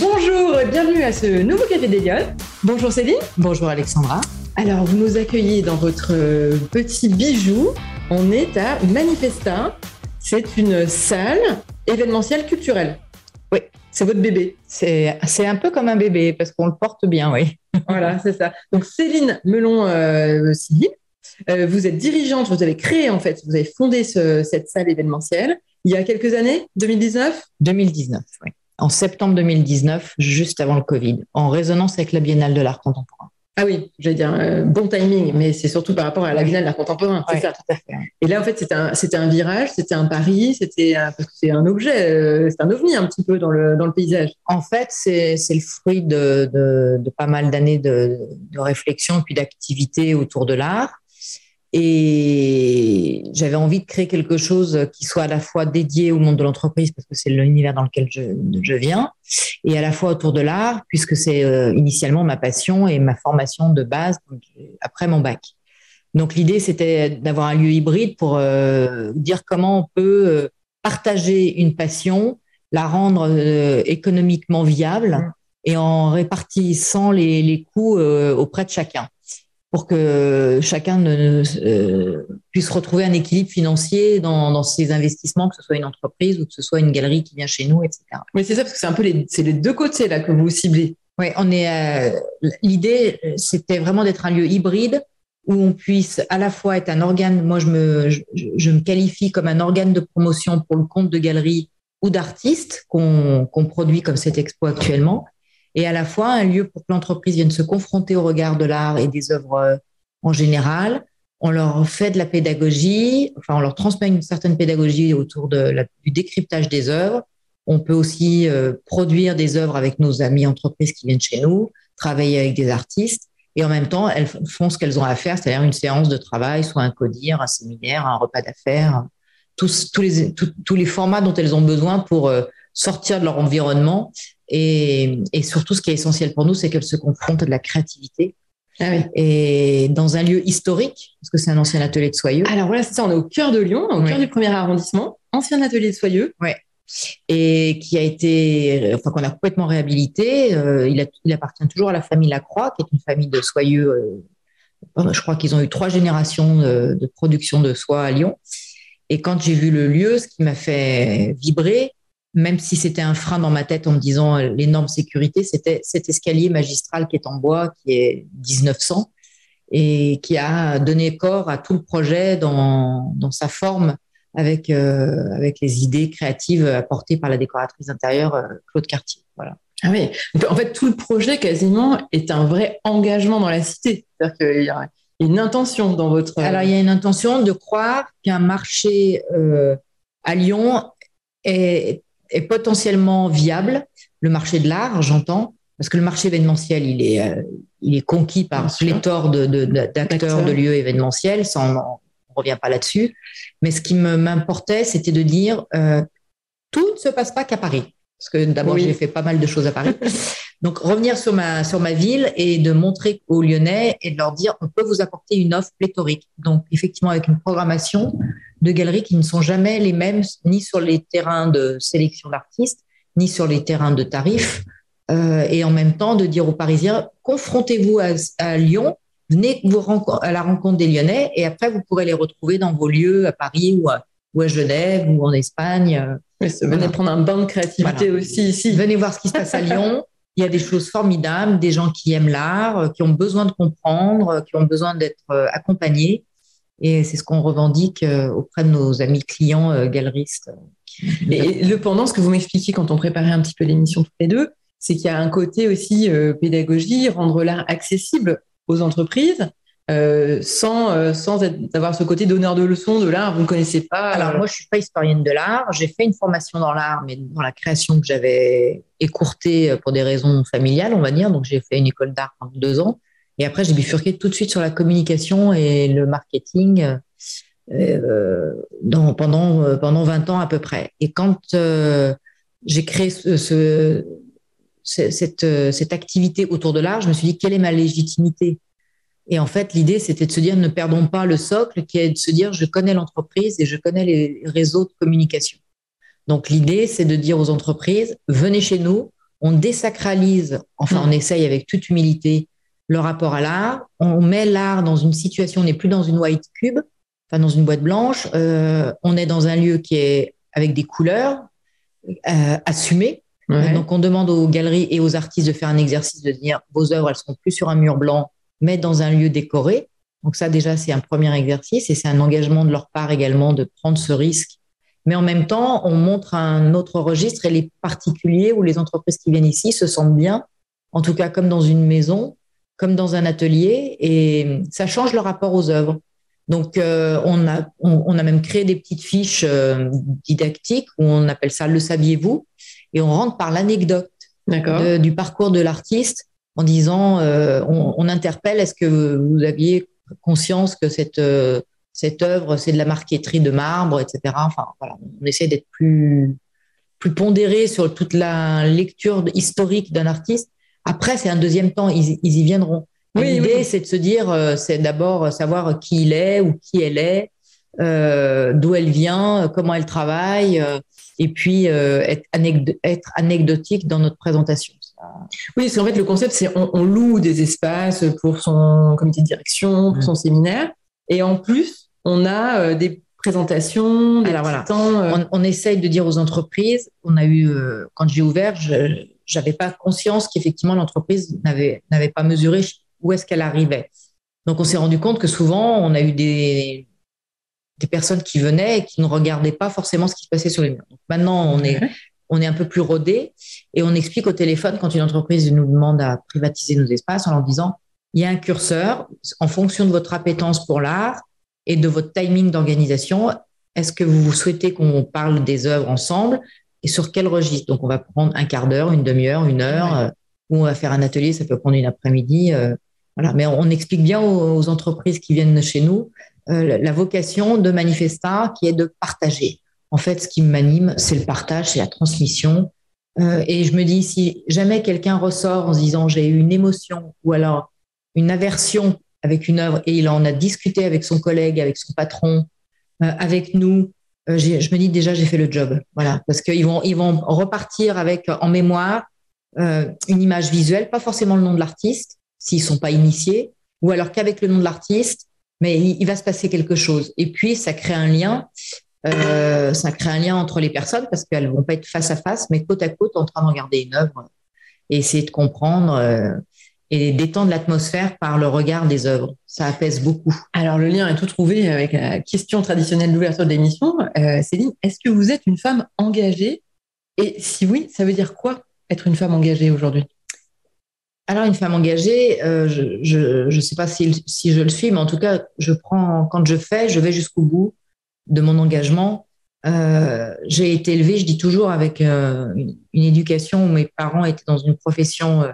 Bonjour, bienvenue à ce nouveau Café des Lyon. Bonjour Céline. Bonjour Alexandra. Alors, vous nous accueillez dans votre euh, petit bijou. On est à Manifesta. C'est une salle événementielle culturelle. Oui. C'est votre bébé. C'est un peu comme un bébé parce qu'on le porte bien, oui. voilà, c'est ça. Donc, Céline melon euh, euh, vous êtes dirigeante, vous avez créé en fait, vous avez fondé cette salle événementielle il y a quelques années, 2019 2019, oui en septembre 2019, juste avant le Covid, en résonance avec la Biennale de l'art contemporain. Ah oui, j'allais dire euh, bon timing, mais c'est surtout par rapport à la Biennale de l'art contemporain, c'est ça. Et là, en fait, c'était un, virage, c'était un pari, c'était c'est un objet, euh, c'est un ovni un petit peu dans le, dans le paysage. En fait, c'est, c'est le fruit de, de, de pas mal d'années de, de réflexion puis d'activité autour de l'art. Et j'avais envie de créer quelque chose qui soit à la fois dédié au monde de l'entreprise, parce que c'est l'univers dans lequel je, je, viens, et à la fois autour de l'art, puisque c'est euh, initialement ma passion et ma formation de base après mon bac. Donc l'idée, c'était d'avoir un lieu hybride pour euh, dire comment on peut euh, partager une passion, la rendre économiquement viable mmh. et en répartissant les, les coûts auprès de chacun pour que chacun ne, euh, puisse retrouver un équilibre financier dans, dans, ses investissements, que ce soit une entreprise ou que ce soit une galerie qui vient chez nous, etc. Oui, c'est ça, parce que c'est un peu les, deux côtés là que vous ciblez. Oui, on est. Euh, l'idée, c'était vraiment d'être un lieu hybride où on puisse à la fois être un organe. Moi, je me, je, je me qualifie comme un organe de promotion pour le compte de galeries ou d'artistes qu'on qu'on produit comme cette expo actuellement, et à la fois un lieu pour que l'entreprise vienne se confronter au regard de l'art et des œuvres euh, en général. On leur fait de la pédagogie, enfin on leur transmet une certaine pédagogie autour du décryptage des œuvres. On peut aussi euh, produire des œuvres avec nos amis entreprises qui viennent chez nous, travailler avec des artistes, et en même temps elles font ce qu'elles ont à faire, c'est-à-dire une séance de travail, soit un codir, un séminaire, un repas d'affaires, tous, tous, les, tous, les formats dont elles ont besoin pour euh, sortir de leur environnement et, et, surtout, ce qui est essentiel pour nous, c'est qu'elle se confronte à de la créativité. Ah oui. Et dans un lieu historique, parce que c'est un ancien atelier de Soyeux. Alors voilà, c'est ça, on est au cœur de Lyon, au cœur du premier arrondissement, ancien atelier de Soyeux. Ouais. Et qui a été, enfin, qu'on a complètement réhabilité. Euh, il, a, il, appartient toujours à la famille Lacroix, qui est une famille de Soyeux. Euh, je crois qu'ils ont eu trois générations de, de production de soie à Lyon. Et quand j'ai vu le lieu, ce qui m'a fait vibrer, même si c'était un frein dans ma tête en me disant euh, les normes sécurité, c'était cet escalier magistral qui est en bois, qui est 1900 et qui a donné corps à tout le projet dans, dans sa forme avec, euh, avec les idées créatives apportées par la décoratrice intérieure euh, Claude Cartier. Voilà. Ah oui, en fait, tout le projet quasiment est un vrai engagement dans la cité. C'est-à-dire qu'il y a une intention dans votre. Alors, il y a une intention de croire qu'un marché euh, à Lyon est est potentiellement viable, le marché de l'art, j'entends, parce que le marché événementiel, il est, euh, il est conquis par pléthore d'acteurs de, de, de, lieux événementiels, sans, on ne revient pas là-dessus. Mais ce qui m'importait, c'était de dire, euh, tout ne se passe pas qu'à Paris. Parce que d'abord, j'ai fait pas mal de choses à Paris. Donc, revenir sur ma, sur ma ville et de montrer aux Lyonnais et de leur dire, on peut vous apporter une offre pléthorique. Donc, effectivement, avec une programmation de galeries qui ne sont jamais les mêmes, ni sur les terrains de sélection d'artistes, ni sur les terrains de tarifs. Euh, et en même temps, de dire aux Parisiens, confrontez-vous à, Lyon, venez vous à la rencontre des Lyonnais, et après, vous pourrez les retrouver dans vos lieux à Paris ou à, ou à Genève ou en Espagne. venez prendre un bain de créativité aussi ici. Venez voir ce qui se passe à Lyon. Il y a des choses formidables, des gens qui aiment l'art, qui ont besoin de comprendre, qui ont besoin d'être euh, accompagnés. Et c'est ce qu'on revendique euh, auprès de nos amis clients euh, galeristes. Et le pendant, ce que vous m'expliquiez quand on préparait un petit peu l'émission toutes les deux, c'est qu'il y a un côté aussi euh, pédagogie, rendre l'art accessible aux entreprises. Euh, sans, euh, avoir ce côté donneur de leçons de l'art, vous ne connaissez pas. Alors, moi, je suis pas historienne de l'art. J'ai fait une formation dans l'art, mais dans la création que j'avais écourtée pour des raisons familiales, on va dire. Donc, j'ai fait une école d'art pendant deux ans. Et après, j'ai bifurqué tout de suite sur la communication et le marketing euh, pendant, euh, pendant 20 ans à peu près. Et quand euh, j'ai créé ce, ce, cette, euh, cette activité autour de l'art, je me suis dit, quelle est ma légitimité? Et en fait, l'idée, c'était de se dire, ne perdons pas le socle, qui est de se dire, je connais l'entreprise et je connais les réseaux de communication. Donc, l'idée, c'est de dire aux entreprises, venez chez nous, on désacralise, enfin on essaye avec toute humilité, le rapport à l'art. On met l'art dans une situation, on n'est plus dans une white cube, enfin dans une boîte blanche. Euh, on est dans un lieu qui est avec des couleurs euh, assumées. Donc on demande aux galeries et aux artistes de faire un exercice de dire vos œuvres, elles sont plus sur un mur blanc, mais dans un lieu décoré. Donc ça déjà c'est un premier exercice et c'est un engagement de leur part également de prendre ce risque. Mais en même temps, on montre un autre registre et les particuliers ou les entreprises qui viennent ici se sentent bien, en tout cas comme dans une maison, comme dans un atelier, et ça change le rapport aux œuvres. Donc, euh, on, a, on, a même créé des petites fiches euh, didactiques où on appelle ça le saviez-vous, et on rentre par l'anecdote du parcours de l'artiste en disant, euh, on, on, interpelle, est-ce que vous aviez conscience que cette, cette œuvre, c'est de la marqueterie de marbre, etc. Enfin, voilà, on essaie d'être plus, plus pondéré sur toute la lecture historique d'un artiste après, c'est un deuxième temps, ils, y viendront. L'idée, c'est de se dire, euh, c'est d'abord savoir qui il est ou qui elle est, euh, d'où elle vient, comment elle travaille, euh, et puis être, anecdotique dans notre présentation. Oui, c'est en fait le concept, c'est on, loue des espaces pour son comité de direction, pour son séminaire, et en plus, on a des présentations. Des Alors voilà, on, on, essaye de dire aux entreprises. On a eu, quand j'ai ouvert, je, j'avais pas conscience qu'effectivement l'entreprise n'avait n'avait pas mesuré où est-ce qu'elle arrivait. Donc on s'est rendu compte que souvent on a eu des des personnes qui venaient et qui ne regardaient pas forcément ce qui se passait sur les murs. Donc maintenant on est on est un peu plus rodé et on explique au téléphone quand une entreprise nous demande à privatiser nos espaces en leur disant il y a un curseur en fonction de votre appétence pour l'art et de votre timing d'organisation. Est-ce que vous souhaitez qu'on parle des œuvres ensemble et sur quel registre? Donc, on va prendre un quart d'heure, une demi-heure, une heure, euh, ou on va faire un atelier, ça peut prendre une après-midi. Euh, voilà. Mais on, explique bien aux, entreprises qui viennent chez nous euh, la vocation de Manifesta qui est de partager. En fait, ce qui m'anime, c'est le partage, c'est la transmission. et je me dis, si jamais quelqu'un ressort en se disant j'ai eu une émotion ou alors une aversion avec une œuvre et il en a discuté avec son collègue, avec son patron, avec nous, euh, je me dis déjà j'ai fait le job, voilà, parce qu'ils vont ils vont repartir avec en mémoire euh, une image visuelle, pas forcément le nom de l'artiste s'ils sont pas initiés, ou alors qu'avec le nom de l'artiste, mais il, va se passer quelque chose. Et puis ça crée un lien, euh, ça crée un lien entre les personnes parce qu'elles vont pas être face à face, mais côte à côte en train de regarder une œuvre et essayer de comprendre. Euh, et détendre l'atmosphère par le regard des œuvres. Ça apaise beaucoup. Alors, le lien est tout trouvé avec la question traditionnelle d'ouverture de l'émission. Euh, Céline, est-ce que vous êtes une femme engagée? Et si oui, ça veut dire quoi être une femme engagée aujourd'hui? Alors, une femme engagée, euh, je ne sais pas si, si, je le suis, mais en tout cas, je prends, quand je fais, je vais jusqu'au bout de mon engagement. Euh, j'ai été élevée, je dis toujours, avec euh, une, une, éducation où mes parents étaient dans une profession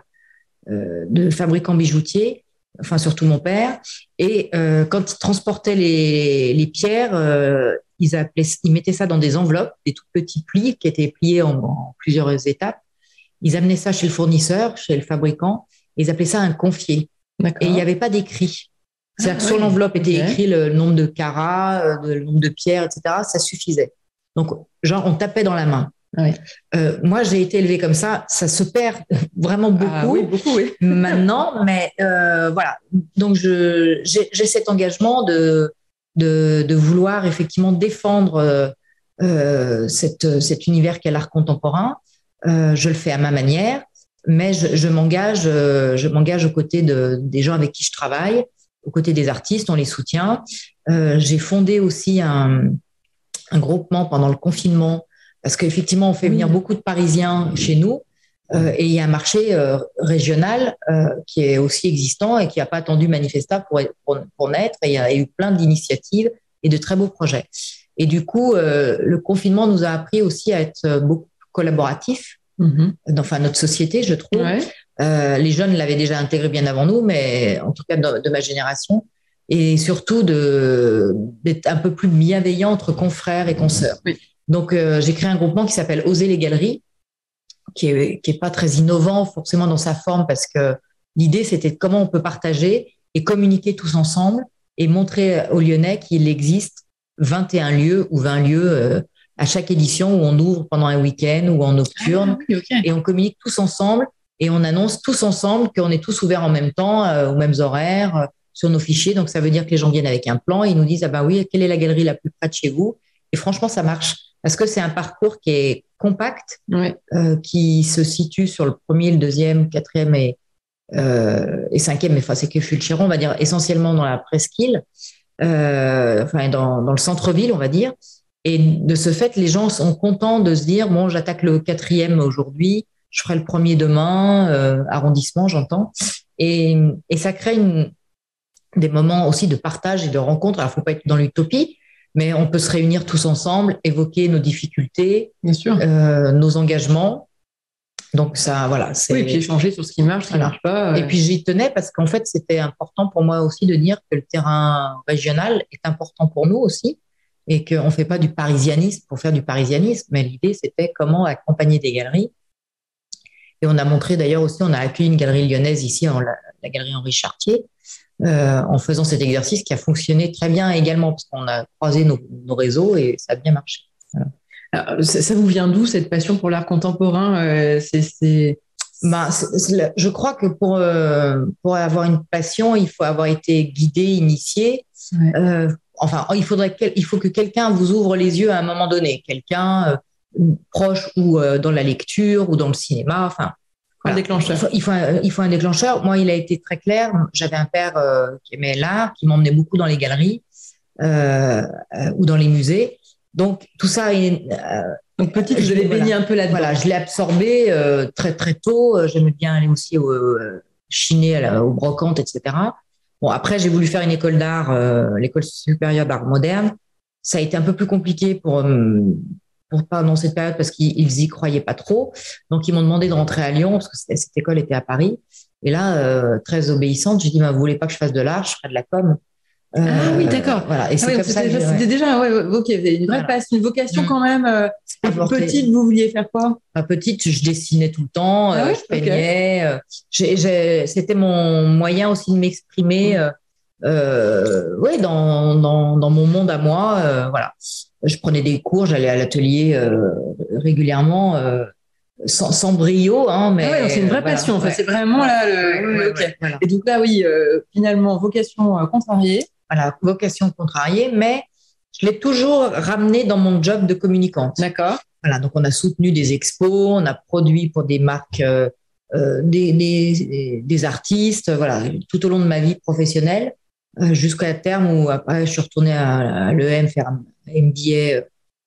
euh, de fabricants bijoutiers, enfin surtout mon père. Et quand ils transportaient les, les pierres, ils, appelaient, ils mettaient ça dans des enveloppes, des tout petits plis qui étaient pliés en, plusieurs étapes. Ils amenaient ça chez le fournisseur, chez le fabricant, et ils appelaient ça un confier. Et il n'y avait pas d'écrit. C'est-à-dire que sur l'enveloppe était écrit le nombre de carats, le nombre de pierres, etc. Ça suffisait. Donc, genre, on tapait dans la main. Euh, moi, j'ai été élevée comme ça. Ça se perd vraiment ah beaucoup, beaucoup maintenant, mais euh, voilà. Donc, j'ai cet engagement de, de, de, vouloir effectivement défendre euh, cette, cet univers qu'est l'art contemporain. je le fais à ma manière, mais je, je m'engage, je m'engage aux côtés de, des gens avec qui je travaille, aux côtés des artistes, on les soutient. j'ai fondé aussi un, un groupement pendant le confinement parce qu'effectivement, on fait venir beaucoup de Parisiens chez nous. Euh, et il y a un marché euh, régional euh, qui est aussi existant et qui n'a pas attendu Manifesta pour, pour, pour, naître. Et il y a eu plein d'initiatives et de très beaux projets. Et du coup, le confinement nous a appris aussi à être beaucoup collaboratifs mm-hmm. dans enfin, notre société, je trouve. Les jeunes l'avaient déjà intégré bien avant nous, mais en tout cas de, de ma génération. Et surtout d'être un peu plus bienveillant entre confrères et consoeurs. Oui. Donc, euh, j'ai créé un groupement qui s'appelle Oser les galeries, qui est, qui est pas très innovant forcément dans sa forme parce que l'idée, c'était comment on peut partager et communiquer tous ensemble et montrer aux Lyonnais qu'il existe 21 lieux ou 20 lieux euh, à chaque édition où on ouvre pendant un week-end ou en nocturne. Ah, et on communique tous ensemble et on annonce tous ensemble qu'on est tous ouverts en même temps, aux mêmes horaires, sur nos fichiers. Donc, ça veut dire que les gens viennent avec un plan. Et ils nous disent, ah ben oui, quelle est la galerie la plus près de chez vous? Et franchement, ça marche. Parce que c'est un parcours qui est compact, euh, qui se situe sur le premier, le deuxième, quatrième et, euh, et cinquième, mais enfin, c'est que Fulchiron, on va dire essentiellement dans la presqu'île, euh, enfin, dans, dans le centre-ville, on va dire. Et de ce fait, les gens sont contents de se dire, bon, j'attaque le quatrième aujourd'hui, je ferai le premier demain, euh, arrondissement, j'entends. Et, et ça crée une, des moments aussi de partage et de rencontre. Alors, il ne faut pas être dans l'utopie, mais on peut se réunir tous ensemble, évoquer nos difficultés, Bien sûr. Euh, nos engagements. Donc ça, voilà. Oui, et puis échanger sur ce qui marche, ce qui ne marche pas. Et puis j'y tenais parce qu'en fait, c'était important pour moi aussi de dire que le terrain régional est important pour nous aussi et qu'on ne fait pas du parisianisme pour faire du parisianisme, mais l'idée, c'était comment accompagner des galeries. Et on a montré d'ailleurs aussi, on a accueilli une galerie lyonnaise ici, en la, la galerie Henri Chartier, euh, en faisant cet exercice qui a fonctionné très bien également, parce qu'on a croisé nos, réseaux et ça a bien marché. ça, vous vient d'où cette passion pour l'art contemporain euh, c'est, ben, je crois que pour, euh, pour avoir une passion, il faut avoir été guidé, initié. enfin, il, faudrait il faut que quelqu'un vous ouvre les yeux à un moment donné, quelqu'un proche ou dans la lecture ou dans le cinéma. Enfin, un déclencheur. Il faut, un, il faut, un, déclencheur. Moi, il a été très clair. J'avais un père euh, qui aimait l'art, qui m'emmenait beaucoup dans les galeries euh, euh, ou dans les musées. Donc, tout ça est. Donc, petite, je l'ai baigné un peu là-dedans. Voilà, je l'ai absorbé très, très tôt. J'aimais bien aller aussi au, chiner, à au brocante, etc. Bon, après, j'ai voulu faire une école d'art, l'école supérieure d'art moderne. Ça a été un peu plus compliqué pour pour pas dans cette période parce qu'ils y croyaient pas trop. Donc ils m'ont demandé de rentrer à Lyon parce que cette école était à Paris. Et là, euh, très obéissante, j'ai dit bah, vous voulez pas que je fasse de l'art, je ferai de la com. ah oui, d'accord. Voilà. Et c'est ah comme ça. C'était déjà, ouais, ok, vous avez une vraie passion, une vocation mmh. quand même. Euh, petite, vous vouliez faire quoi? À petite, je dessinais tout le temps, ah euh, je peignais. C'était mon moyen aussi de m'exprimer. Mmh. Euh, ouais, dans, dans, dans, mon monde à moi, euh, voilà. Je prenais des cours, j'allais à l'atelier euh, régulièrement, euh, sans, sans, brio, hein, mais ah ouais, c'est une vraie passion. Enfin, c'est vraiment là. Le... Voilà. Et donc là, oui, finalement, vocation contrariée. Voilà, vocation contrariée, mais je l'ai toujours ramené dans mon job de communicante. D'accord. Voilà, donc on a soutenu des expos, on a produit pour des marques. Des, des, des, artistes, voilà, tout au long de ma vie professionnelle. Euh, jusqu'à terme où après je suis retournée à, l'EM faire un MBA euh,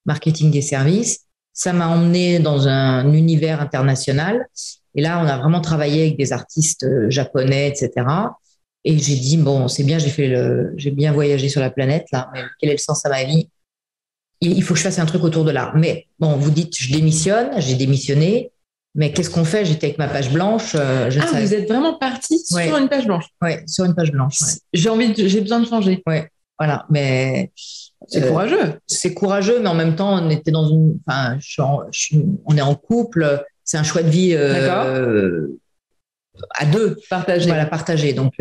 marketing des services. Ça m'a emmené dans un univers international. Et là, on a vraiment travaillé avec des artistes euh, japonais, etc. Et j'ai dit bon, c'est bien, j'ai fait le, j'ai bien voyagé sur la planète là, mais quel est le sens à ma vie? Il faut que je fasse un truc autour de l'art. Mais bon, vous dites, je démissionne, j'ai démissionné. Mais qu'est-ce qu'on fait? J'étais avec ma page blanche. Euh, je ah, vous êtes vraiment parti sur une page blanche. Oui, sur une page blanche. J'ai envie, j'ai besoin de changer. Oui, voilà. Mais c'est euh, courageux. C'est courageux, mais en même temps, on était dans une. Enfin, on est en couple. C'est un choix de vie euh, à deux. Partagé. Voilà, partagé. Donc.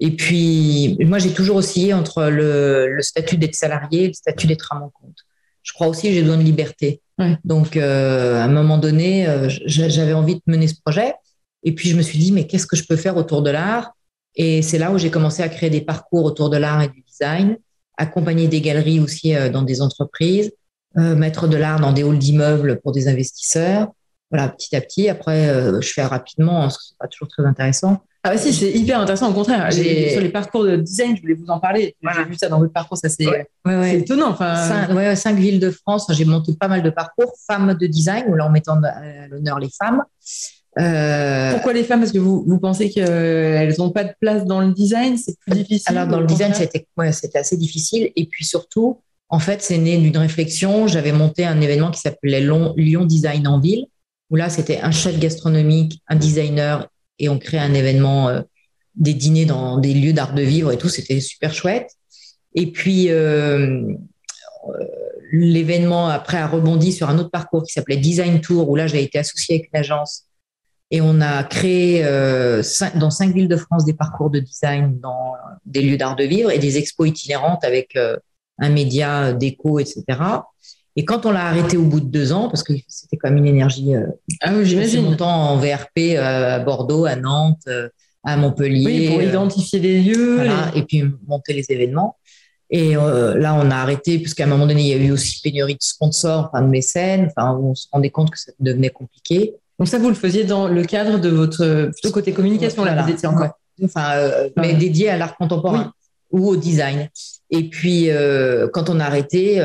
Et puis, moi, j'ai toujours oscillé entre le, le statut d'être salarié et le statut d'être à mon compte. Je crois aussi que j'ai besoin de liberté. Donc, euh, à un moment donné, euh, j'avais envie de mener ce projet. Et puis, je me suis dit, mais qu'est-ce que je peux faire autour de l'art Et c'est là où j'ai commencé à créer des parcours autour de l'art et du design, accompagner des galeries aussi euh, dans des entreprises, mettre de l'art dans des halls d'immeubles pour des investisseurs. Voilà, petit à petit. Après, je fais rapidement, parce que c'est pas toujours très intéressant. Ah bah si, c'est hyper intéressant. Au contraire, sur les parcours de design, je voulais vous en parler. J'ai vu ça dans votre parcours, ça c'est étonnant. Enfin... Cinq, cinq, villes de France, j'ai monté pas mal de parcours, femmes de design, ou là en mettant à l'honneur les femmes. Euh... Pourquoi les femmes Parce que vous, vous pensez qu'elles n'ont pas de place dans le design C'est plus difficile Alors dans le design, c'était ouais, assez difficile. Et puis surtout, en fait, c'est né d'une réflexion. J'avais monté un événement qui s'appelait Lyon Design en ville, où là, c'était un chef gastronomique, un designer et on crée un événement, euh, des dîners dans des lieux d'art de vivre et tout. C'était super chouette. Et puis, euh, euh, l'événement après a rebondi sur un autre parcours qui s'appelait Design Tour, où là, j'ai été associée avec une agence et on a créé dans cinq villes de France des parcours de design dans des lieux d'art de vivre et des expos itinérantes avec un média déco, etc. Et quand on l'a arrêté au bout de deux ans, parce que c'était quand même une énergie. Euh, ah oui, j'imagine. longtemps en VRP euh, à Bordeaux, à Nantes, euh, à Montpellier. Oui, pour identifier des lieux. Et puis monter les événements. Et là, on a arrêté, puisqu'à un moment donné, il y a eu aussi pénurie de sponsors, enfin de mécènes, enfin, on se rendait compte que ça devenait compliqué. Donc ça, vous le faisiez dans le cadre de votre plutôt côté communication, là, vous étiez encore. Enfin, mais dédié à l'art contemporain ou au design. Et puis, quand on a arrêté,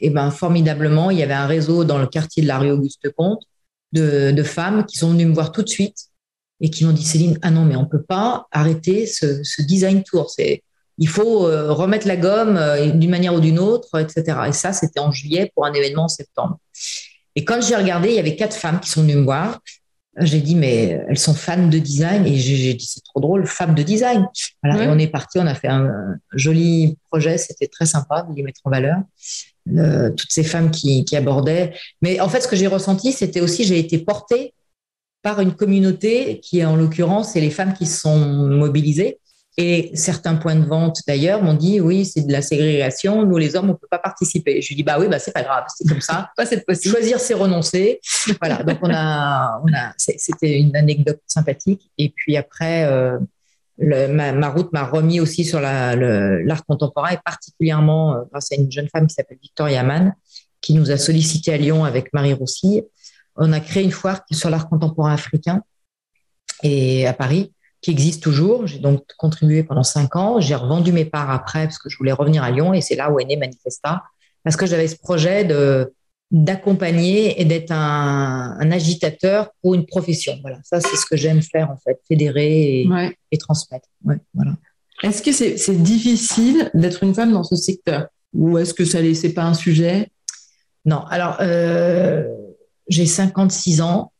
et ben formidablement, il y avait un réseau dans le quartier de la rue Auguste Comte de, femmes qui sont venues me voir tout de suite et qui m'ont dit Céline, ah non, mais on peut pas arrêter ce, design tour. C'est il faut euh, remettre la gomme euh, d'une manière ou d'une autre, etc. Et ça, c'était en juillet pour un événement en septembre. Et quand j'ai regardé, il y avait quatre femmes qui sont venues me voir. J'ai dit, mais elles sont fans de design. Et j'ai dit, c'est trop drôle, femmes de design. Voilà, Et on est parti, on a fait un, joli projet. C'était très sympa de les mettre en valeur. toutes ces femmes qui, qui, abordaient. Mais en fait, ce que j'ai ressenti, c'était aussi, j'ai été portée par une communauté qui, en l'occurrence, c'est les femmes qui se sont mobilisées. Et certains points de vente, d'ailleurs, m'ont dit oui, c'est de la ségrégation. Nous, les hommes, on peut pas participer. Je lui dis bah oui, bah c'est pas grave, c'est comme ça. pas cette possible. Choisir, c'est renoncer. voilà. Donc on a, on a, c'était une anecdote sympathique. Et puis après, euh, le, ma, ma, route m'a remis aussi sur l'art contemporain et particulièrement euh, grâce à une jeune femme qui s'appelle Victoria Mann, qui nous a sollicité à Lyon avec Marie Roussy. On a créé une foire sur l'art contemporain africain et à Paris qui existe toujours. J'ai donc contribué pendant cinq ans. J'ai revendu mes parts après parce que je voulais revenir à Lyon et c'est là où est né Manifesta parce que j'avais ce projet de d'accompagner et d'être un, agitateur pour une profession. Voilà, ça c'est ce que j'aime faire en fait, fédérer et, transmettre. voilà. Est-ce que c'est difficile d'être une femme dans ce secteur? Ou est-ce que ça n'est pas un sujet? Non, alors euh, j'ai 56 ans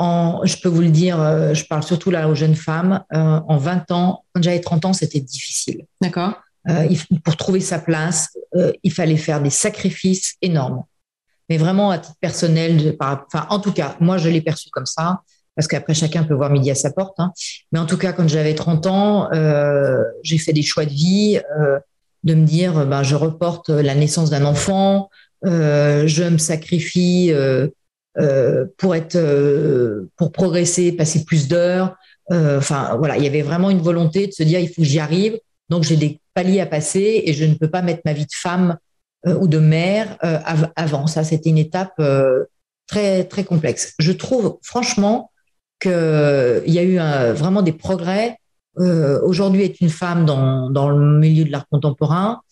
je peux vous le dire, euh, je parle surtout là aux jeunes femmes, euh, en 20 ans, quand j'avais 30 ans, c'était difficile. D'accord. Euh, pour trouver sa place, il fallait faire des sacrifices énormes. Mais vraiment, à titre personnel, enfin, en tout cas, moi, je l'ai perçu comme ça, parce qu'après, chacun peut voir midi à sa porte. Hein. Mais en tout cas, quand j'avais 30 ans, j'ai fait des choix de vie, de me dire, ben, je reporte la naissance d'un enfant, je me sacrifie euh, pour être, euh, pour progresser, passer plus d'heures. Euh, enfin, voilà, il y avait vraiment une volonté de se dire il faut que j'y arrive. Donc j'ai des paliers à passer et je ne peux pas mettre ma vie de femme ou de mère avant. Ça, c'était une étape très très complexe. Je trouve franchement qu'il y a eu vraiment des progrès. Aujourd'hui, être une femme dans, dans le milieu de l'art contemporain,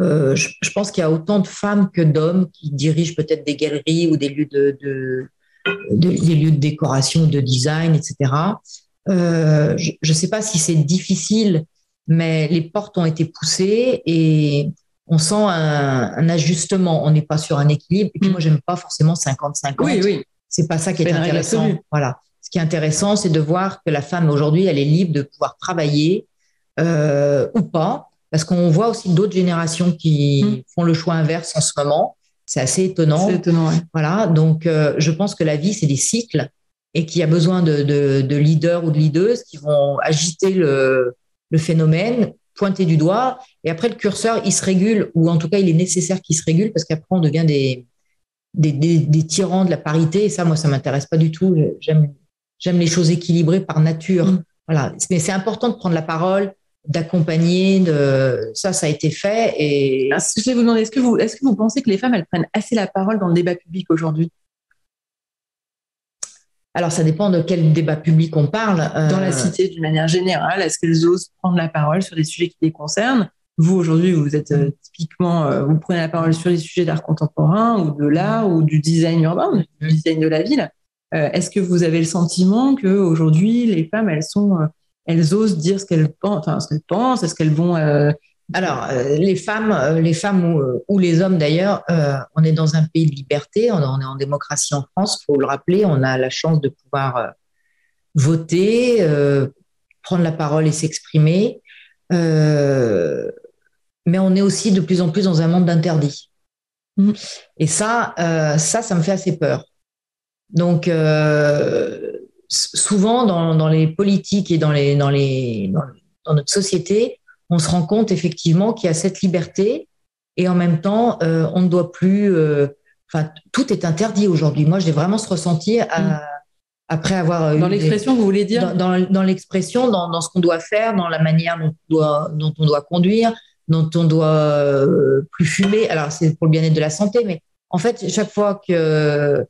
euh, je, pense qu'il y a autant de femmes que d'hommes qui dirigent peut-être des galeries ou des lieux de, des lieux de décoration, de design, etc. Euh, je ne sais pas si c'est difficile, mais les portes ont été poussées et on sent un, ajustement. On n'est pas sur un équilibre. Et puis mm. moi, j'aime pas forcément 50-50. Oui, oui. C'est pas ça qui est, intéressant. Voilà. Ce qui est intéressant, c'est de voir que la femme aujourd'hui, elle est libre de pouvoir travailler euh, ou pas, parce qu'on voit aussi d'autres générations qui mm. font le choix inverse en ce moment. C'est assez étonnant. C'est étonnant, Voilà. Donc, euh, je pense que la vie, c'est des cycles et qu'il y a besoin de, de, leaders ou de leaders qui vont agiter le, le, phénomène, pointer du doigt. Et après, le curseur, il se régule, ou en tout cas, il est nécessaire qu'il se régule parce qu'après, on devient des, des, des, tyrans de la parité. Et ça, moi, ça m'intéresse pas du tout. J'aime, j'aime les choses équilibrées par nature. Mm. Voilà. Mais c'est important de prendre la parole, d'accompagner. De... Ça, ça a été fait. Et... je vais vous demander, est-ce que vous, est-ce que vous pensez que les femmes, elles prennent assez la parole dans le débat public aujourd'hui? Alors, ça dépend de quel débat public on parle. Dans la euh, cité, d'une manière générale, est-ce qu'elles osent prendre la parole sur des sujets qui les concernent? Vous, aujourd'hui, vous êtes euh, typiquement, euh, vous prenez la parole sur les sujets d'art contemporain ou de l'art ou du design urbain, du design de la ville. est-ce que vous avez le sentiment qu'aujourd'hui, les femmes, elles sont elles osent dire ce qu'elles pensent, enfin, ce qu'elles pensent, est-ce qu'elles vont euh, alors, euh, les femmes, euh, les femmes ou, les hommes d'ailleurs, on est dans un pays de liberté, on, est en démocratie en France, il faut le rappeler, on a la chance de pouvoir voter, prendre la parole et s'exprimer, mais on est aussi de plus en plus dans un monde d'interdits. Mmh. Et ça, ça, ça me fait assez peur. Donc, souvent dans, les politiques et dans, les, dans, les, dans, notre société, on se rend compte effectivement qu'il y a cette liberté Et en même temps, on ne doit plus. Enfin, tout est interdit aujourd'hui. Moi, j'ai vraiment ce ressenti à, mm. après avoir. Dans l'expression, vous voulez dire Dans, dans, l'expression, dans, dans, ce qu'on doit faire, dans la manière dont on doit, dont on doit conduire, dont on doit plus fumer. Alors, c'est pour le bien-être de la santé, mais en fait, chaque fois que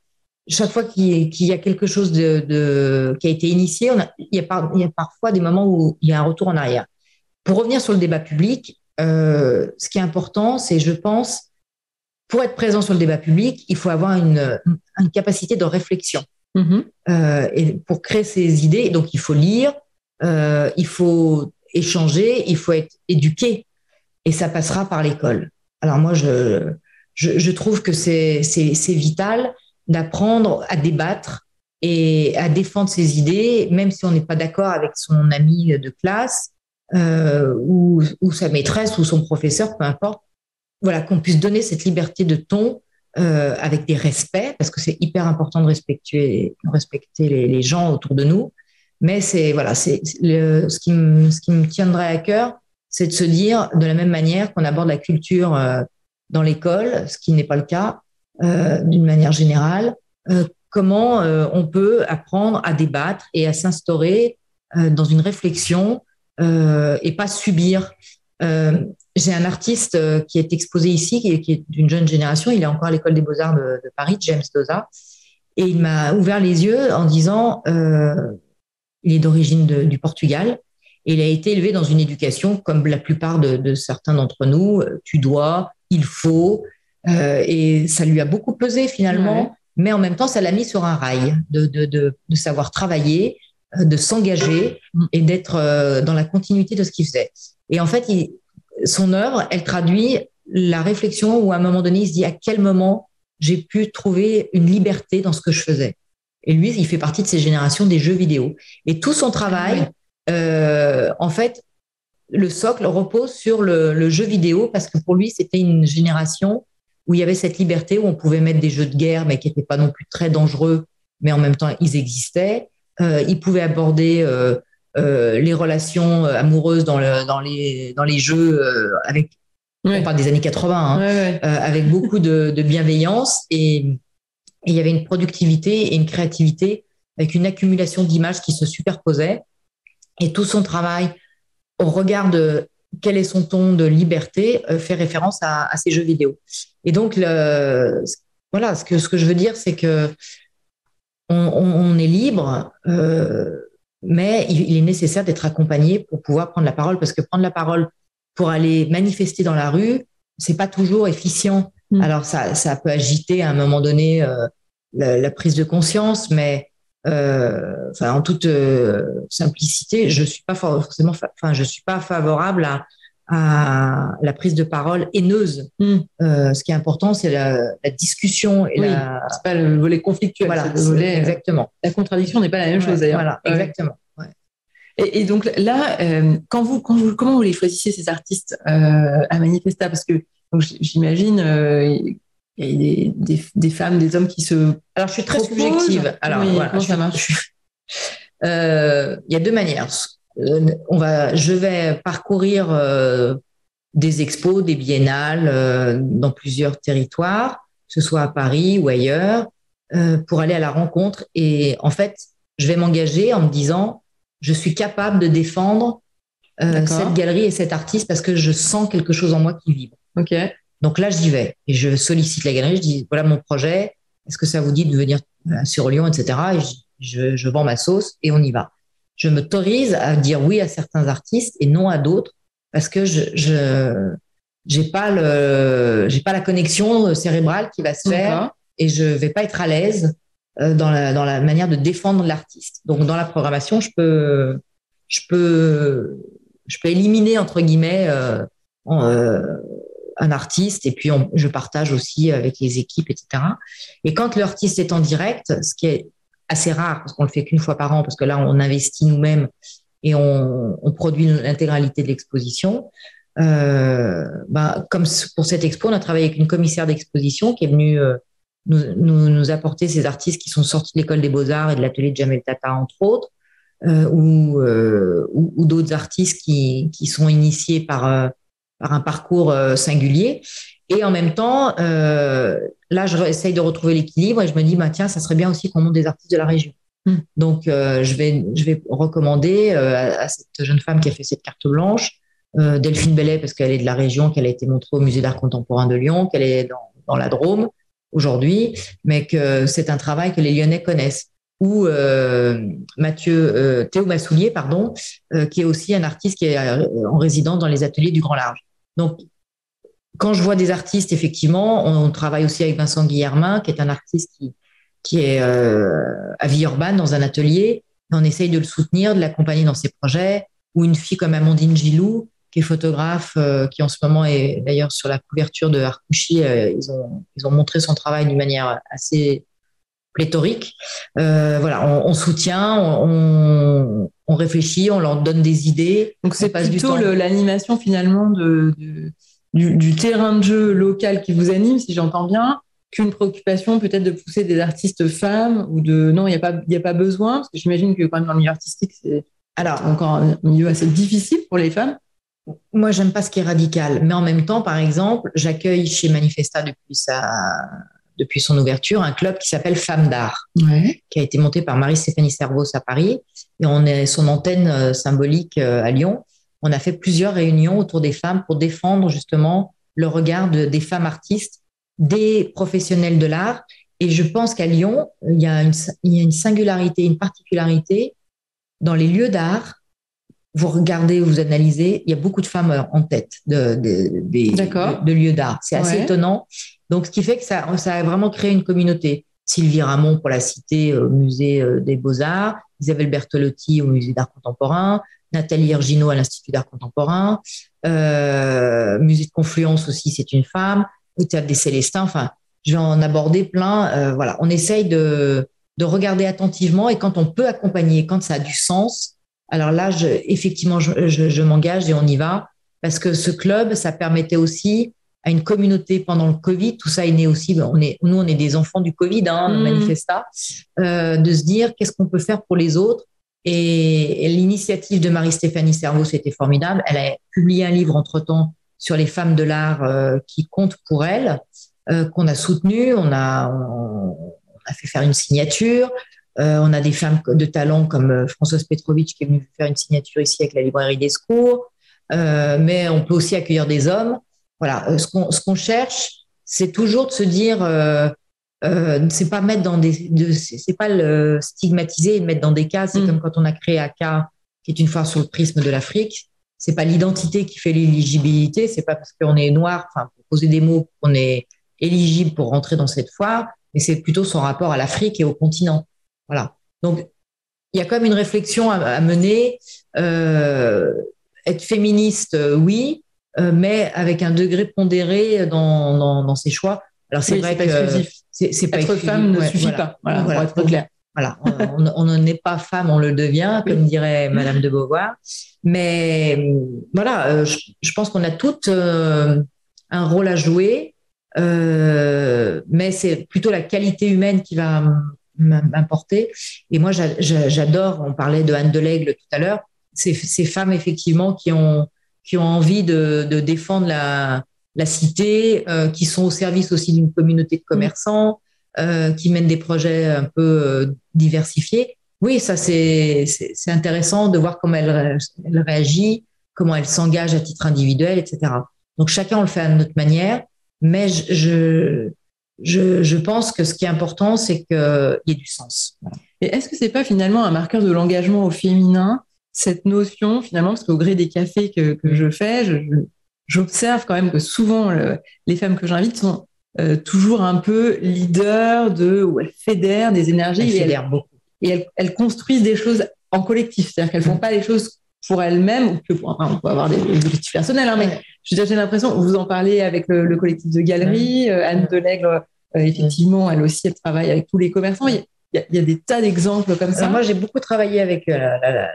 chaque fois qu'il y a quelque chose de, qui a été initié, il, y a parfois des moments où il y a un retour en arrière. Pour revenir sur le débat public, euh, ce qui est important, c'est, je pense, pour être présent sur le débat public, il faut avoir une, capacité de réflexion. Mm-hmm. Euh, et pour créer ces idées, donc il faut lire, euh, il faut échanger, il faut être éduqué, et ça passera par l'école. Alors moi, je, je trouve que c'est vital d'apprendre à débattre et à défendre ses idées, même si on n'est pas d'accord avec son ami de classe euh, ou, sa maîtresse ou son professeur, peu importe. Voilà, qu'on puisse donner cette liberté de ton euh, avec des respects, parce que c'est hyper important de respecter, les, gens autour de nous. Mais c'est voilà, c'est ce qui me, tiendrait à cœur, c'est de se dire de la même manière qu'on aborde la culture euh, dans l'école, ce qui n'est pas le cas, d'une manière générale, euh, comment euh, on peut apprendre à débattre et à s'instaurer dans une réflexion et pas subir. J'ai un artiste qui est exposé ici, qui est, d'une jeune génération, il est encore à l'école des beaux-arts de, Paris, James Doza, et il m'a ouvert les yeux en disant, il est d'origine du Portugal, et il a été élevé dans une éducation comme la plupart de certains d'entre nous, tu dois, il faut, euh, et ça lui a beaucoup pesé finalement, mais en même temps, ça l'a mis sur un rail de, de, de, de savoir travailler, euh, de s'engager et d'être euh, dans la continuité de ce qu'il faisait. Et en fait, il, son œuvre, elle traduit la réflexion où à un moment donné, il se dit à quel moment j'ai pu trouver une liberté dans ce que je faisais. Et lui, il fait partie de ces générations des jeux vidéo. Et tout son travail, euh, en fait, le socle repose sur le, le, jeu vidéo parce que pour lui, c'était une génération où il y avait cette liberté, où on pouvait mettre des jeux de guerre, mais qui n'étaient pas non plus très dangereux, mais en même temps, ils existaient. Euh, ils pouvaient aborder euh, euh, les relations amoureuses dans, le, dans, les, dans les jeux avec, on parle des années 80, hein, avec beaucoup de, de bienveillance. Et, et, il y avait une productivité et une créativité avec une accumulation d'images qui se superposaient. Et tout son travail au regard de quel est son ton de liberté, euh, fait référence à, ces jeux vidéo. Et donc, le, voilà, ce que, ce que je veux dire, c'est que on, est libre, euh, mais il, est nécessaire d'être accompagné pour pouvoir prendre la parole, parce que prendre la parole pour aller manifester dans la rue, c'est pas toujours efficient. Mm. Alors, ça, ça peut agiter à un moment donné euh, la, prise de conscience, mais enfin, en toute euh, simplicité, je suis pas forcément, enfin, je suis pas favorable à, à la prise de parole haineuse. Hmm. Euh, ce qui est important, c'est la, la, discussion et la. C'est pas le volet conflictuel. Voilà, le volet, exactement. La contradiction n'est pas la même chose d'ailleurs. Voilà, exactement. Et, et, donc là, euh, quand vous, quand vous, comment vous les choisissez ces artistes euh, à Manifesta? Parce que j'imagine il y a des, des, femmes, des hommes qui se. Alors, je suis très subjective. Alors, voilà, ça marche? Euh, Il y a deux manières. Euh, on va, je vais parcourir euh, des expos, des biennales dans plusieurs territoires, que ce soit à Paris ou ailleurs, pour aller à la rencontre. Et en fait, je vais m'engager en me disant, je suis capable de défendre cette galerie et cet artiste parce que je sens quelque chose en moi qui vibre. Ok. Donc là, j'y vais et je sollicite la galerie. Je dis voilà mon projet. Est-ce que ça vous dit de venir euh, sur Lyon, etc. Et je, je, vends ma sauce et on y va. Je m'autorise à dire oui à certains artistes et non à d'autres parce que je, je j'ai pas le j'ai pas la connexion cérébrale qui va se faire et je vais pas être à l'aise euh, dans la dans la manière de défendre l'artiste. Donc dans la programmation, je peux je peux je peux éliminer entre guillemets euh, euh un artiste et puis je partage aussi avec les équipes, etc. Et quand l'artiste est en direct, ce qui est assez rare parce qu'on le fait qu'une fois par an, parce que là on investit nous-mêmes et on, produit l'intégralité de l'exposition. Euh, bah, comme pour cette expo, on a travaillé avec une commissaire d'exposition qui est venue euh, nous, apporter ces artistes qui sont sortis de l'école des beaux-arts et de l'atelier de Jamel Tata, entre autres, euh, ou, d'autres artistes qui, sont initiés par par un parcours euh, singulier. Et en même temps, euh, là, je essaye de retrouver l'équilibre et je me dis, bah, tiens, ça serait bien aussi qu'on monte des artistes de la région. Hmm. Donc, euh, je, vais, je vais recommander euh, à, cette jeune femme qui a fait cette carte blanche, Delphine Bellet, parce qu'elle est de la région, qu'elle a été montrée au Musée d'art contemporain de Lyon, qu'elle est dans, dans la Drôme aujourd'hui, mais que c'est un travail que les Lyonnais connaissent ou Mathieu Théo Massoulier, pardon, qui est aussi un artiste qui est en résidence dans les ateliers du Grand Large. Donc, quand je vois des artistes, effectivement, on, travaille aussi avec Vincent Guillermin, qui est un artiste qui, est euh, à Villeurbanne dans un atelier. on essaye de le soutenir, de l'accompagner dans ses projets. Ou une fille comme Amandine Gilou, qui est photographe, euh, qui en ce moment est d'ailleurs sur la couverture de Harkouchi. Euh, ils, ont, montré son travail d'une manière assez pléthorique. voilà, on, soutient, on, on, réfléchit, on leur donne des idées. Donc c'est plutôt l'animation finalement de du, terrain de jeu local qui vous anime, si j'entends bien, qu'une préoccupation peut-être de pousser des artistes femmes ou de non, il n'y a, pas, a pas besoin, parce que j'imagine que quand même dans le milieu artistique, c'est alors encore un milieu assez difficile pour les femmes. Moi, j'aime pas ce qui est radical, mais en même temps, par exemple, j'accueille chez Manifesta depuis sa depuis son ouverture un club qui s'appelle Femmes d'art, qui a été monté par Marie-Stéphanie Servos à Paris, et on est son antenne euh, symbolique euh, à Lyon on a fait plusieurs réunions autour des femmes pour défendre justement le regard des femmes artistes, des professionnels de l'art. Et je pense qu'à Lyon, il y, a une, singularité, une particularité dans les lieux d'art. Vous regardez, vous analysez, il y a beaucoup de femmes en tête de, de, lieux d'art. C'est assez étonnant. Donc, ce qui fait que ça, a vraiment créé une communauté. Sylvie Ramon pour la cité au musée euh, des Beaux-Arts, Isabelle Bertolotti au musée d'art contemporain, Nathalie Ergino à l'Institut d'art contemporain, euh, Musée de Confluence aussi, c'est une femme, au Théâtre des Célestins, enfin, je vais en aborder plein. Euh, voilà, on essaye de, de regarder attentivement et quand on peut accompagner, quand ça a du sens, alors là, effectivement, je, m'engage et on y va parce que ce club, ça permettait aussi à une communauté pendant le Covid, tout ça est né aussi, on est, nous on est des enfants du Covid, hein, mmh. Manifesta, euh, de se dire qu'est-ce qu'on peut faire pour les autres? Et, l'initiative de Marie-Stéphanie Servaux, c'était formidable. Elle a publié un livre entre-temps sur les femmes de l'art euh, qui comptent pour elle, euh, qu'on a soutenu. On a, on, a fait faire une signature. Euh, on a des femmes de talent comme Françoise Petrovitch qui est venue faire une signature ici avec la librairie des secours. mais on peut aussi accueillir des hommes. Voilà, ce qu'on cherche, c'est toujours de se dire euh, c'est pas mettre dans des, de, c'est pas le stigmatiser et mettre dans des cases. C'est mm. comme quand on a créé ACA, qui est une foire sur le prisme de l'Afrique. C'est pas l'identité qui fait l'éligibilité. C'est pas parce qu'on est noir, enfin, pour poser des mots, qu'on est éligible pour rentrer dans cette foire, mais c'est plutôt son rapport à l'Afrique et au continent. Voilà. Donc, il y a quand même une réflexion à, mener. Euh, être féministe, euh, oui, euh, mais avec un degré pondéré dans, dans, dans ses choix. Alors c'est vrai que c'est pas être femme ne suffit pas. Voilà, pour être clair. Voilà, on n'en est pas femme, on le devient, comme dirait Madame de Beauvoir. Mais voilà, euh, je, pense qu'on a toutes euh, un rôle à jouer, euh, mais c'est plutôt la qualité humaine qui va m'importer. Et moi, j'adore, on parlait de Anne de l'Aigle tout à l'heure, ces, ces, femmes effectivement qui ont, qui ont envie de, défendre la, cité, euh, qui sont au service aussi d'une communauté de commerçants, euh, qui mènent des projets un peu euh, diversifiés. Oui, ça c'est intéressant de voir comment elle, réagit, comment elle s'engage à titre individuel, etc. Donc chacun on le fait à notre manière, mais je, je, je pense que ce qui est important, c'est qu'il y ait du sens. Et est-ce que c'est pas finalement un marqueur de l'engagement au féminin, cette notion finalement, parce qu'au gré des cafés que, que je fais, j'observe quand même que souvent les femmes que j'invite sont euh, toujours un peu leaders de où elles fédèrent des énergies elles et, fédèrent elles, beaucoup. et elles, construisent des choses en collectif, c'est-à-dire qu'elles font pas les choses pour elles-mêmes ou que pour, on peut avoir des, objectifs personnels, hein, mais j'ai l'impression, vous en parlez avec le, collectif de galeries, euh, Anne Delègle, euh, effectivement, elle aussi, elle travaille avec tous les commerçants. Il y a, il y a des tas d'exemples comme ça. moi, j'ai beaucoup travaillé avec la, la, la,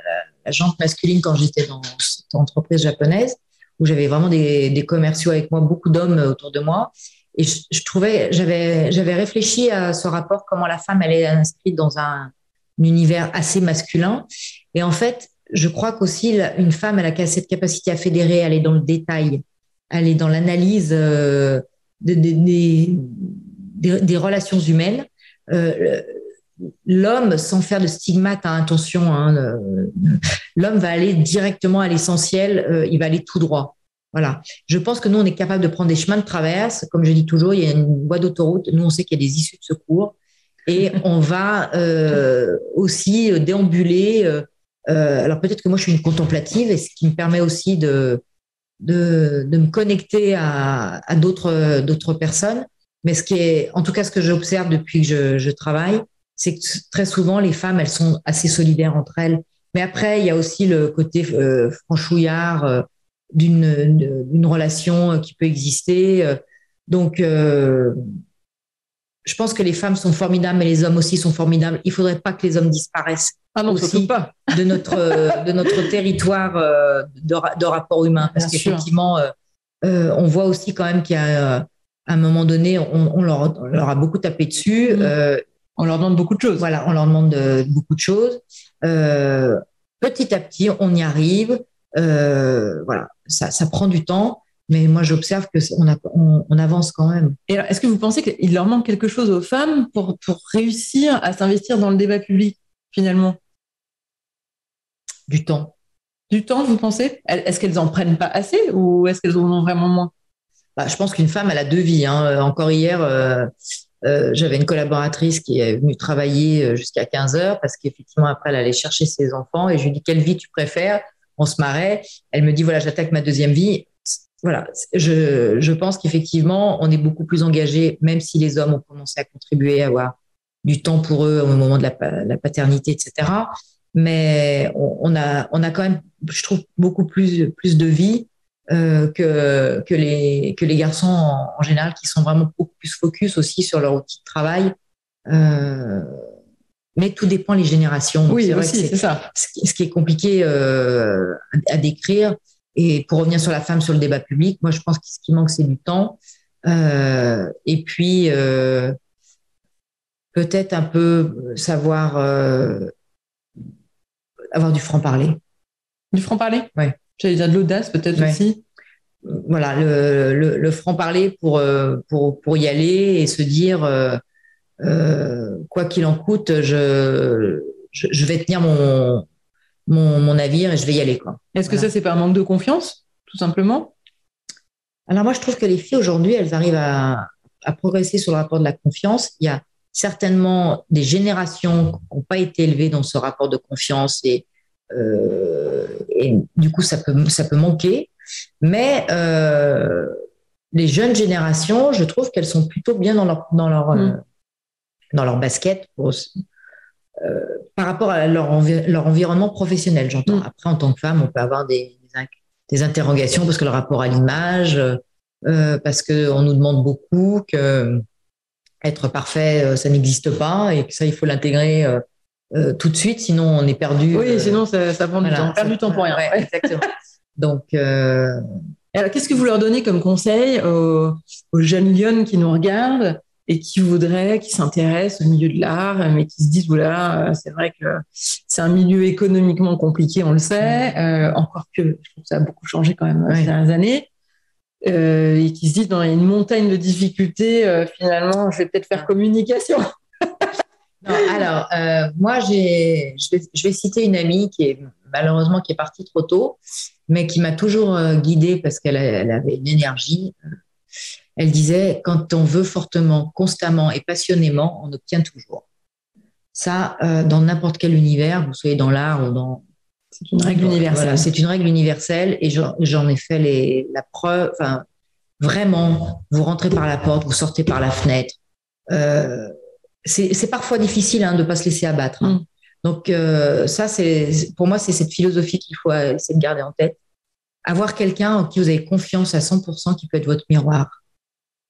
la, jante masculine quand j'étais dans cette entreprise japonaise où j'avais vraiment des, commerciaux avec moi, beaucoup d'hommes autour de moi. Et je, trouvais, j'avais, j'avais réfléchi à ce rapport, comment la femme, elle est inscrite dans un, univers assez masculin. Et en fait, je crois qu'aussi, une femme, elle a cette capacité à fédérer, est dans le détail, est dans l'analyse euh, des, des, relations humaines. Euh, l'homme, sans faire de stigmate à intention, hein, l'homme va aller directement à l'essentiel, euh, il va aller tout droit. Voilà. Je pense que nous, on est capable de prendre des chemins de traverse. Comme je dis toujours, il y a une voie d'autoroute. Nous, on sait qu'il y a des issues de secours. Et on va euh, aussi déambuler. alors peut-être que moi, je suis une contemplative, et ce qui me permet aussi de, de, me connecter à, à d'autres personnes. Mais ce qui est, en tout cas, ce que j'observe depuis que je, travaille, c'est que très souvent, les femmes, elles sont assez solidaires entre elles. Mais après, il y a aussi le côté euh, franchouillard euh, d'une relation qui peut exister. Donc, euh, je pense que les femmes sont formidables, mais les hommes aussi sont formidables. Il ne faudrait pas que les hommes disparaissent ah non, aussi pas. de notre de notre territoire de, de rapport humain, parce qu'effectivement, on voit aussi quand même qu'il y a à un moment donné, on, leur, a beaucoup tapé dessus. Mmh. Euh, on leur demande beaucoup de choses. Voilà, on leur demande beaucoup de choses. Euh, petit à petit, on y arrive. Euh, voilà, ça, prend du temps, mais moi j'observe que on, avance quand même. Et est-ce que vous pensez qu'il leur manque quelque chose aux femmes pour, pour réussir à s'investir dans le débat public finalement? Du temps. Du temps, vous pensez? Est-ce qu'elles en prennent pas assez ou est-ce qu'elles en ont vraiment moins? Bah, je pense qu'une femme, elle a deux vies. Hein. Euh, encore hier, euh, euh, j'avais une collaboratrice qui est venue travailler jusqu'à 15 heures parce qu'effectivement, après, elle allait chercher ses enfants et je lui dis quelle vie tu préfères? On se marrait. Elle me dit voilà, j'attaque ma deuxième vie. Voilà, je, je pense qu'effectivement, on est beaucoup plus engagé, même si les hommes ont commencé à contribuer, à avoir du temps pour eux au moment de la, la paternité, etc. Mais on, on, a, on a quand même, je trouve, beaucoup plus, plus de vie euh, que, que, les, que les garçons en, général qui sont vraiment beaucoup plus focus aussi sur leur outil de travail. Euh, mais tout dépend les générations. Oui, c'est ça. Ce qui est compliqué euh, à, décrire. Et pour revenir sur la femme, sur le débat public, moi je pense que ce qui manque, c'est du temps. Et puis, peut-être un peu savoir avoir du franc-parler. Du franc-parler? Oui. J'allais dire de l'audace peut-être aussi. Voilà, le, le, franc-parler pour, euh, pour, pour y aller et se dire, euh, euh, quoi qu'il en coûte, je, je, vais tenir mon, mon, mon, navire et je vais y aller. Est-ce que ça, c'est pas un manque de confiance, tout simplement? Alors moi, je trouve que les filles aujourd'hui, elles arrivent à, à progresser sur le rapport de la confiance. Il y a certainement des générations qui n'ont pas été élevées dans ce rapport de confiance et et du coup, ça peut, ça peut manquer. Mais euh, les jeunes générations, je trouve qu'elles sont plutôt bien dans leur, dans leur, mm. euh, dans leur basket pour, par rapport à leur, leur environnement professionnel, j'entends. Mm. Après, en tant que femme, on peut avoir des, des interrogations parce que le rapport à l'image, euh, parce qu'on nous demande beaucoup que être parfait, ça n'existe pas et que ça, il faut l'intégrer euh, tout de suite, sinon on est perdu. Oui, euh, sinon ça, prend du temps. On perd du temps pour rien. exactement. Donc, euh, alors qu'est-ce que vous leur donnez comme conseil aux, jeunes lionnes qui nous regardent et qui voudraient, qui s'intéressent au milieu de l'art, mais qui se disent voilà, c'est vrai que c'est un milieu économiquement compliqué, on le sait. Mm. encore que je trouve que ça a beaucoup changé quand même ces dernières années. et qui se disent dans une montagne de difficultés, finalement, je vais peut-être faire communication alors, euh, moi, j'ai, je, vais, citer une amie qui est malheureusement qui est partie trop tôt, mais qui m'a toujours euh, guidée parce qu'elle elle avait une énergie. Elle disait quand on veut fortement, constamment et passionnément, on obtient toujours. Ça, euh, dans n'importe quel univers, vous soyez dans l'art ou dans c'est une règle universelle. c'est une règle universelle et j'en ai fait les, la preuve. Enfin, vraiment, vous rentrez par la porte, vous sortez par la fenêtre. Euh, c'est parfois difficile hein, de ne pas se laisser abattre. Hein. Mm. Donc euh, ça, c'est pour moi, c'est cette philosophie qu'il faut essayer de garder en tête. Avoir quelqu'un en qui vous avez confiance à 100% qui peut être votre miroir.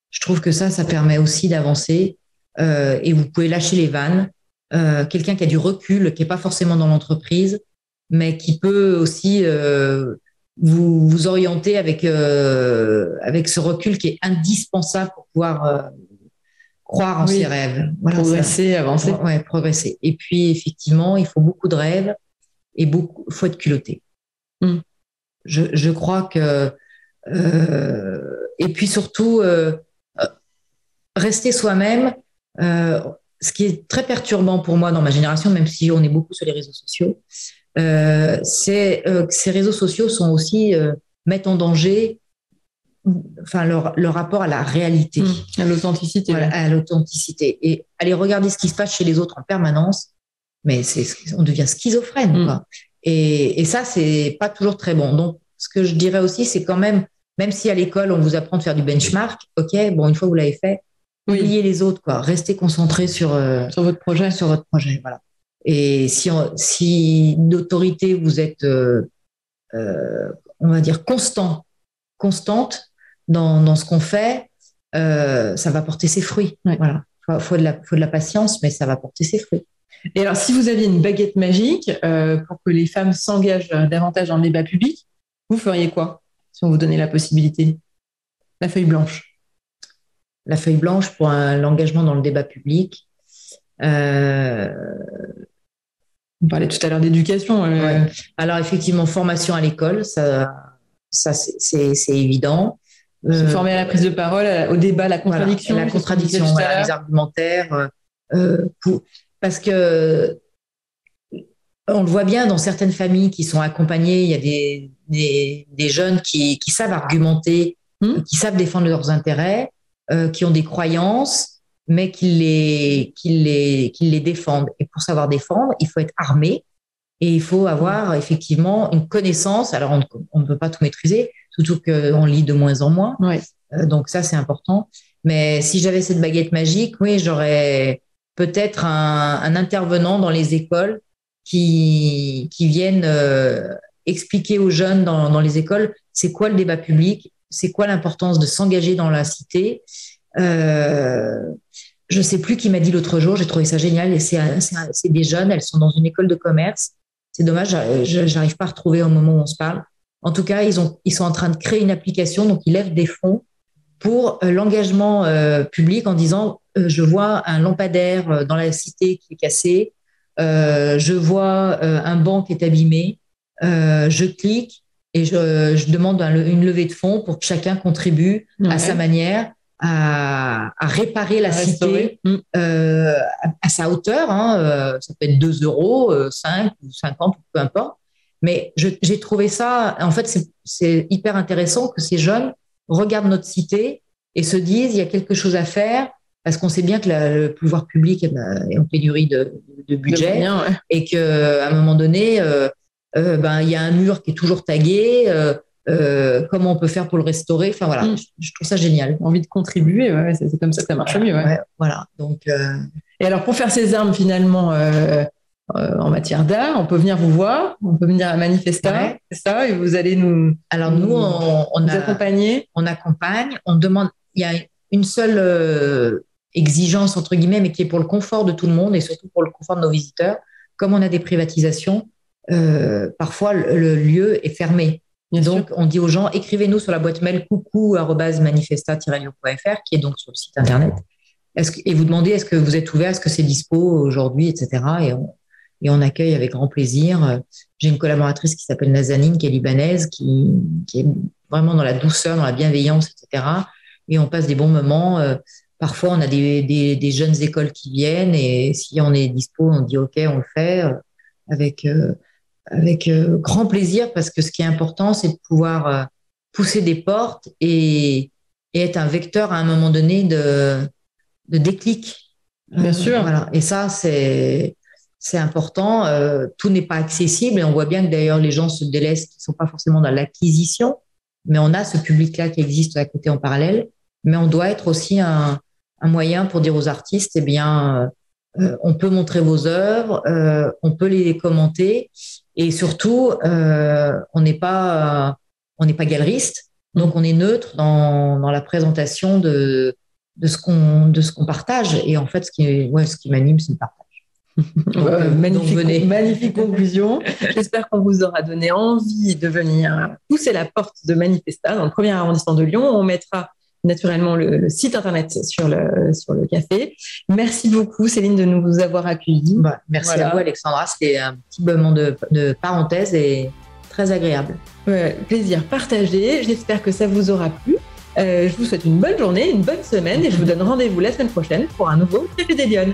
Je trouve que ça, ça permet aussi d'avancer euh, et vous pouvez lâcher les vannes. Euh, quelqu'un qui a du recul, qui n'est pas forcément dans l'entreprise, mais qui peut aussi vous, vous orienter avec, avec ce recul qui est indispensable pour pouvoir croire en ses rêves. progresser, avancer. Ouais, progresser. Et puis, effectivement, il faut beaucoup de rêves et beaucoup, faut être culotté. Hmm. Je, je, crois que, euh, et puis surtout, euh, rester soi-même. ce qui est très perturbant pour moi dans ma génération, même si on est beaucoup sur les réseaux sociaux, c'est que ces réseaux sociaux sont aussi mettent en danger enfin leur, rapport à la réalité, mmh. à l'authenticité, à l'authenticité. Et aller regarder ce qui se passe chez les autres en permanence, mais c'est on devient schizophrène. Mmh. Quoi. Et, et, ça, c'est pas toujours très bon. Donc, ce que je dirais aussi, c'est quand même, même si à l'école on vous apprend de faire du benchmark, ok, bon, une fois que vous l'avez fait, oubliez les autres, quoi. Restez concentré sur euh, sur votre projet, sur votre projet, voilà. Et si si d'autorité vous êtes, euh, euh, on va dire constant, constante, dans, ce qu'on fait, euh, ça va porter ses fruits. Voilà. Il faut, de la, faut de la patience, mais ça va porter ses fruits. Et alors, si vous aviez une baguette magique euh, pour que les femmes s'engagent davantage dans le débat public, vous feriez quoi si on vous donnait la possibilité? La feuille blanche. La feuille blanche pour l'engagement dans le débat public. Euh, on parlait tout à l'heure d'éducation. Alors, effectivement, formation à l'école, ça, ça c'est évident. Se former à la prise de parole, au débat, la contradiction. la contradiction, les argumentaires. Euh, euh, pour, parce que on le voit bien dans certaines familles qui sont accompagnées, il y a des, des, des jeunes qui, qui, savent argumenter, hmm? qui savent défendre leurs intérêts, euh, qui ont des croyances, mais qui les, qui, les, qui les défendent. Et pour savoir défendre, il faut être armé et il faut avoir effectivement une connaissance. Alors, on, on ne peut pas tout maîtriser, surtout qu'on lit de moins en moins. Euh, donc ça, c'est important. Mais si j'avais cette baguette magique, oui, j'aurais peut-être un, intervenant dans les écoles qui, qui viennent euh, expliquer aux jeunes dans, les écoles c'est quoi le débat public, c'est quoi l'importance de s'engager dans la cité? Euh, je sais plus qui m'a dit l'autre jour, j'ai trouvé ça génial, et c'est des jeunes, elles sont dans une école de commerce. C'est dommage, j'arrive pas à retrouver au moment où on se parle. En tout cas, ils, ont, ils sont en train de créer une application, donc ils lèvent des fonds pour euh, l'engagement euh, public en disant euh, je vois un lampadaire dans la cité qui est cassé, je vois un banc qui est abîmé, je clique et je, demande une levée de fonds pour que chacun contribue à sa manière à, réparer la cité à, sa hauteur. Hein, ça peut être 2 euros, 5 ou 50, peu importe. Mais j'ai trouvé ça, en fait, c'est hyper intéressant que ces jeunes regardent notre cité et se disent il y a quelque chose à faire parce qu'on sait bien que le pouvoir public est en pénurie de, budget et qu'à un moment donné, euh, euh, ben, il y a un mur qui est toujours tagué. Euh, comment on peut faire pour le restaurer Enfin voilà, mm. je, trouve ça génial. Envie de contribuer, c'est comme ça que ça marche mieux. voilà. Donc. Et alors pour faire ces armes finalement euh, en matière d'art. On peut venir vous voir, on peut venir à manifester, c'est ça, et vous allez nous. Alors nous, on, on accompagner. On accompagne, on demande. Il y a une seule euh, exigence entre guillemets, mais qui est pour le confort de tout le monde et surtout pour le confort de nos visiteurs. Comme on a des privatisations, euh, parfois le, lieu est fermé. donc, on dit aux gens, écrivez-nous sur la boîte mail coucou-manifesta-lyon.fr, qui est donc sur le site internet. Que, et vous demandez est-ce que vous êtes ouvert, est-ce que c'est dispo aujourd'hui, etc. Et on, et on accueille avec grand plaisir. J'ai une collaboratrice qui s'appelle Nazanine, qui est libanaise, qui, est vraiment dans la douceur, dans la bienveillance, etc. Et on passe des bons moments. Euh, parfois, on a des, jeunes écoles qui viennent et si on est dispo, on dit OK, on le fait euh, avec, euh, avec grand plaisir parce que ce qui est important, c'est de pouvoir pousser des portes et, être un vecteur à un moment donné de, de déclic. Bien sûr. Voilà. Et ça, c'est c'est important. Euh, tout n'est pas accessible et on voit bien que d'ailleurs les gens se délaissent, qui ne sont pas forcément dans l'acquisition, mais on a ce public-là qui existe à côté en parallèle. Mais on doit être aussi un, moyen pour dire aux artistes, eh bien, euh, on peut montrer vos œuvres, euh, on peut les commenter et surtout, on n'est pas on n'est pas galeriste, donc on est neutre dans, la présentation de ce qu'on de ce qu'on partage et en fait ce qui ce qui m'anime c'est le partage euh, magnifique, magnifique conclusion. J'espère qu'on vous aura donné envie de venir pousser la porte de Manifesta dans le premier arrondissement de Lyon. On mettra naturellement le, site internet sur le, sur le café. Merci beaucoup Céline de nous avoir accueillis. Bah, merci à vous Alexandra, c'était un petit moment de, de, parenthèse et très agréable. plaisir partagé, j'espère que ça vous aura plu. je vous souhaite une bonne journée, une bonne semaine et je vous donne rendez-vous la semaine prochaine pour un nouveau Café des Lyonnes.